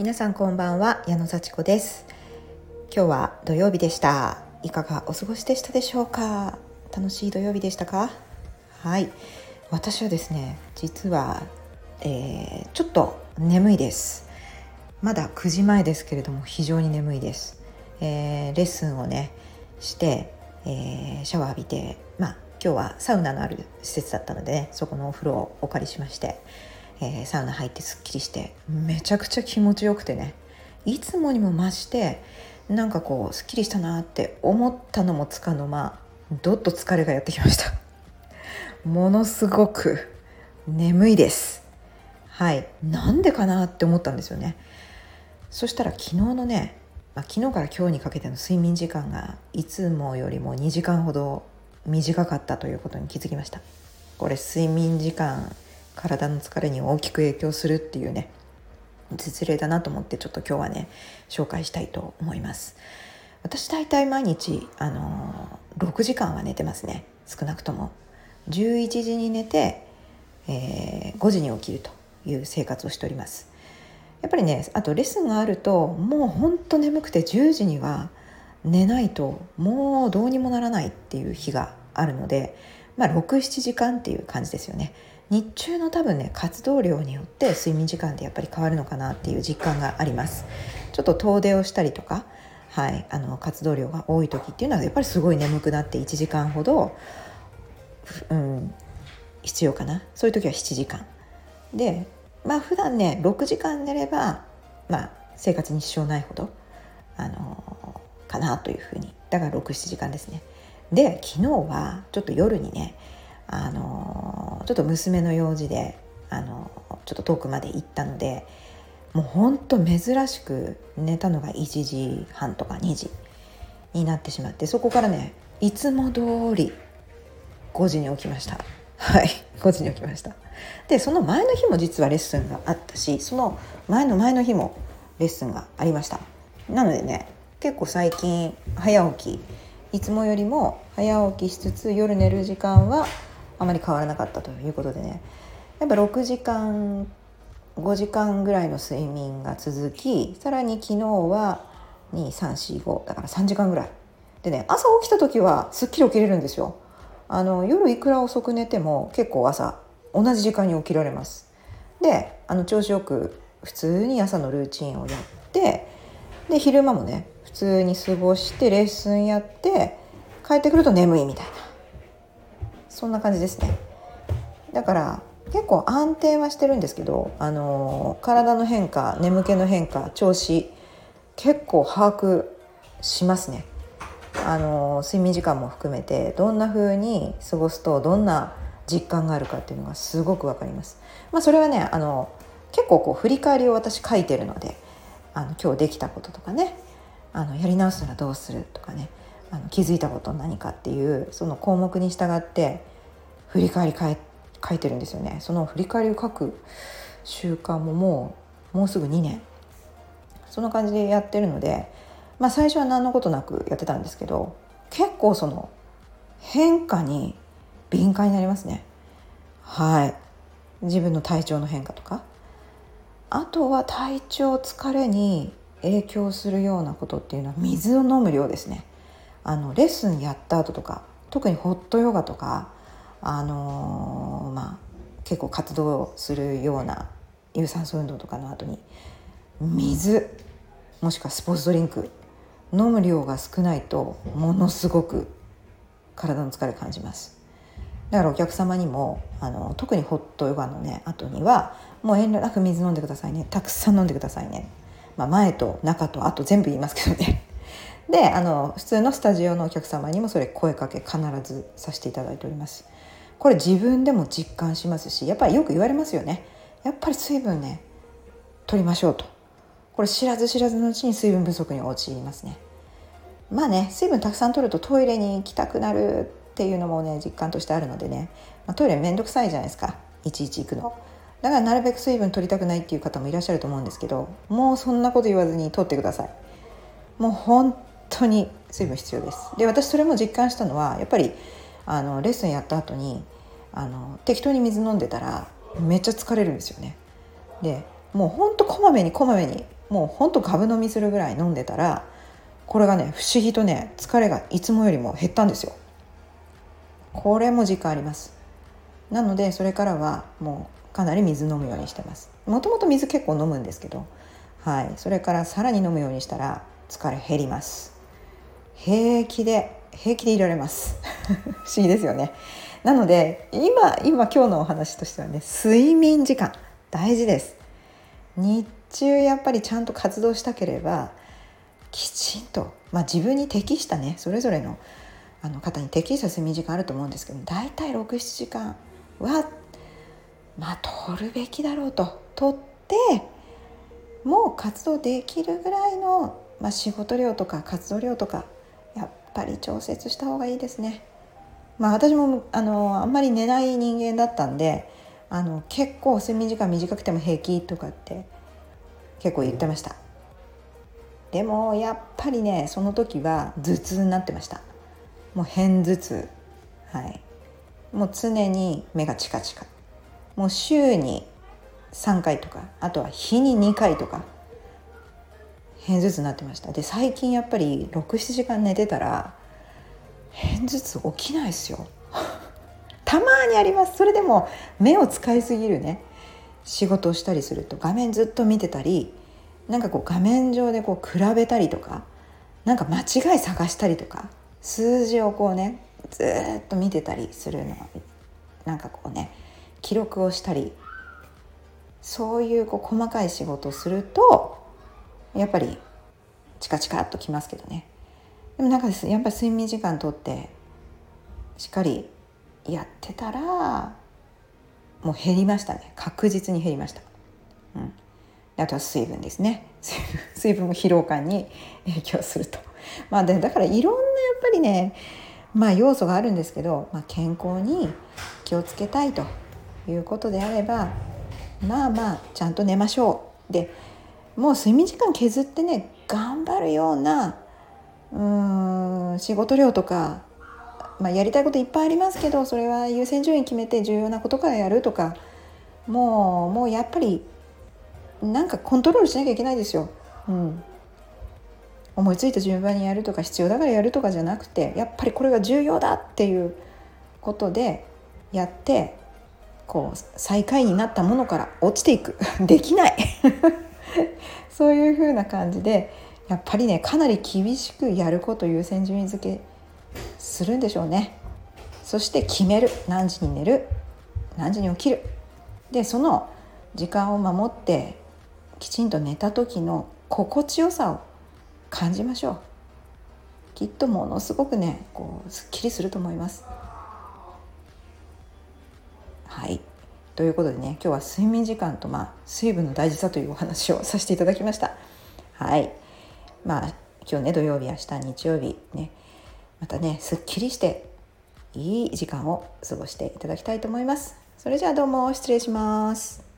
皆さんこんばんは矢野幸子です。今日は土曜日でした。いかがお過ごしでしたでしょうか？楽しい土曜日でしたか？はい。私はですね実は、えー、ちょっと眠いです。まだ9時前ですけれども非常に眠いです、えー、レッスンをねして、えー、シャワー浴びてまあ今日はサウナのある施設だったので、ね、そこのお風呂をお借りしましてえー、サウナ入ってすっきりしてめちゃくちゃ気持ちよくてね。いつもにも増してなんかこうすっきりしたなって思ったのもつかの間どっと疲れがやってきました。ものすごく眠いです。はい。なんでかなって思ったんですよね。そしたら昨日のね、まあ、昨日から今日にかけての睡眠時間がいつもよりも2時間ほど短かったということに気づきました。これ睡眠時間体の疲れに大きく影響するっていうね実例だなと思ってちょっと今日はね紹介したいと思います。私大体毎日あの6時間は寝てますね。少なくとも。11時に寝て、えー、5時に起きるという生活をしております。やっぱりねあとレッスンがあるともうほんと眠くて10時には寝ないともうどうにもならないっていう日があるのでまあ67時間っていう感じですよね。日中の多分ね活動量によって睡眠時間ってやっぱり変わるのかなっていう実感があります。ちょっと遠出をしたりとか、はい、あの活動量が多い時っていうのはやっぱりすごい眠くなって1時間ほど、うん、必要かな。そういう時は7時間。でまあ普段ね6時間寝れば、まあ、生活に支障ないほどあのかなというふうに。だから67時間ですね。で昨日はちょっと夜にねあのちょっと娘の用事であのちょっと遠くまで行ったのでもうほんと珍しく寝たのが1時半とか2時になってしまってそこからねいつも通り5時に起きました。はい5時に起きました。でその前の日も実はレッスンがあったしその前の前の日もレッスンがありました。なのでね結構最近早起きいつもよりも早起きしつつ夜寝る時間はあまり変わらなかったということでね。やっぱ6時間5時間ぐらいの睡眠が続きさらに昨日は2345だから3時間ぐらいでね朝起きた時はすっきり起きれるんですよ。あの夜いくら遅く寝ても結構朝同じ時間に起きられます。であの調子よく普通に朝のルーチンをやってで昼間もね普通に過ごしてレッスンやって帰ってくると眠いみたいな。そんな感じですねだから結構安定はしてるんですけど、あの体の変化眠気の変化調子結構把握しますね、あの睡眠時間も含めてどんな風に過ごすとどんな実感があるかっていうのがすごく分かります。まあ、それはねあの結構こう振り返りを私書いてるのであの今日できたこととかねあのやり直すならどうするとかねあの気づいたこと何かっていうその項目に従って振り返り書いてるんですよね。その振り返りを書く習慣ももうもうすぐ2年。そんな感じでやってるのでまあ最初は何のことなくやってたんですけど結構その変化に敏感になりますね。はい。自分の体調の変化とか。あとは体調疲れに影響するようなことっていうのは水を飲む量ですね。あのレッスンやった後とか特にホットヨガとかあのー、まあ結構活動するような有酸素運動とかの後に水もしくはスポーツドリンク飲む量が少ないとものすごく体の疲れ感じます。だからお客様にもあの特にホットヨガのね後にはもう遠慮なく水飲んでくださいね。たくさん飲んでくださいね、まあ、前と中と後全部言いますけどね。であの普通のスタジオのお客様にもそれ声かけ必ずさせていただいております。これ自分でも実感しますしやっぱりよく言われますよね。やっぱり水分ね取りましょうと。これ知らず知らずのうちに水分不足に陥りますね。まあね水分たくさん取るとトイレに行きたくなるっていうのもね実感としてあるのでね、まあ、トイレめんどくさいじゃないですか。いちいち行くの。だからなるべく水分取りたくないっていう方もいらっしゃると思うんですけどもうそんなこと言わずに取ってください。もう本当に水分必要です。で私それも実感したのはやっぱりあのレッスンやった後にあの適当に水飲んでたらめっちゃ疲れるんですよね。でもうほんとこまめにこまめにもうほんとガブ飲みするぐらい飲んでたらこれがね不思議とね疲れがいつもよりも減ったんですよ。これも実感あります。なのでそれからはもうかなり水飲むようにしてます。もともと水結構飲むんですけどはい。それからさらに飲むようにしたら疲れ減ります。平気で平気でいられます。不思議ですよね。なので今今今日のお話としてはね睡眠時間大事です。日中やっぱりちゃんと活動したければきちんと、まあ、自分に適したねそれぞれのあの方に適した睡眠時間あると思うんですけど大体67時間はまあ取るべきだろうと。取ってもう活動できるぐらいの、まあ、仕事量とか活動量とかぱり調節した方がいいですね。まあ、私もあのあんまり寝ない人間だったんであの結構睡眠時間短くても平気とかって結構言ってました。でもやっぱりねその時は頭痛になってました。もう片頭痛。はい。もう常に目がチカチカ。もう週に3回とかあとは日に2回とか片頭痛になってました。で最近やっぱり67時間寝てたら片頭痛起きないですよ。たまにあります。それでも目を使いすぎるね。仕事をしたりすると画面ずっと見てたりなんかこう画面上でこう比べたりとかなんか間違い探したりとか数字をこうねずっと見てたりするのなんかこうね記録をしたりそういうこう細かい仕事をするとやっぱりチカチカっときますけどね。でもなんかやっぱり睡眠時間とってしっかりやってたらもう減りましたね。確実に減りました、うん、あとは水分ですね。水分も疲労感に影響すると。まあでだからいろんなやっぱりねまあ要素があるんですけど、まあ、健康に気をつけたいということであればまあまあちゃんと寝ましょう。でもう睡眠時間削ってね頑張るようなうーん仕事量とかまあ、やりたいこといっぱいありますけどそれは優先順位決めて重要なことからやるとかもうもうやっぱりなんかコントロールしなきゃいけないですよ。うん、思いついた順番にやるとか必要だからやるとかじゃなくてやっぱりこれが重要だっていうことでやってこう最下位になったものから落ちていく。できない。そういうふうな感じでやっぱりねかなり厳しくやること優先順位付けするんでしょうね。そして決める。何時に寝る。何時に起きる。でその時間を守ってきちんと寝た時の心地よさを感じましょう。きっとものすごくねこうすっきりすると思います。はい。ということでね今日は睡眠時間と、まあ、水分の大事さというお話をさせていただきました。はい。まあ今日ね土曜日明日日曜日ねまたねすっきりしていい時間を過ごしていただきたいと思います。それじゃあどうも失礼します。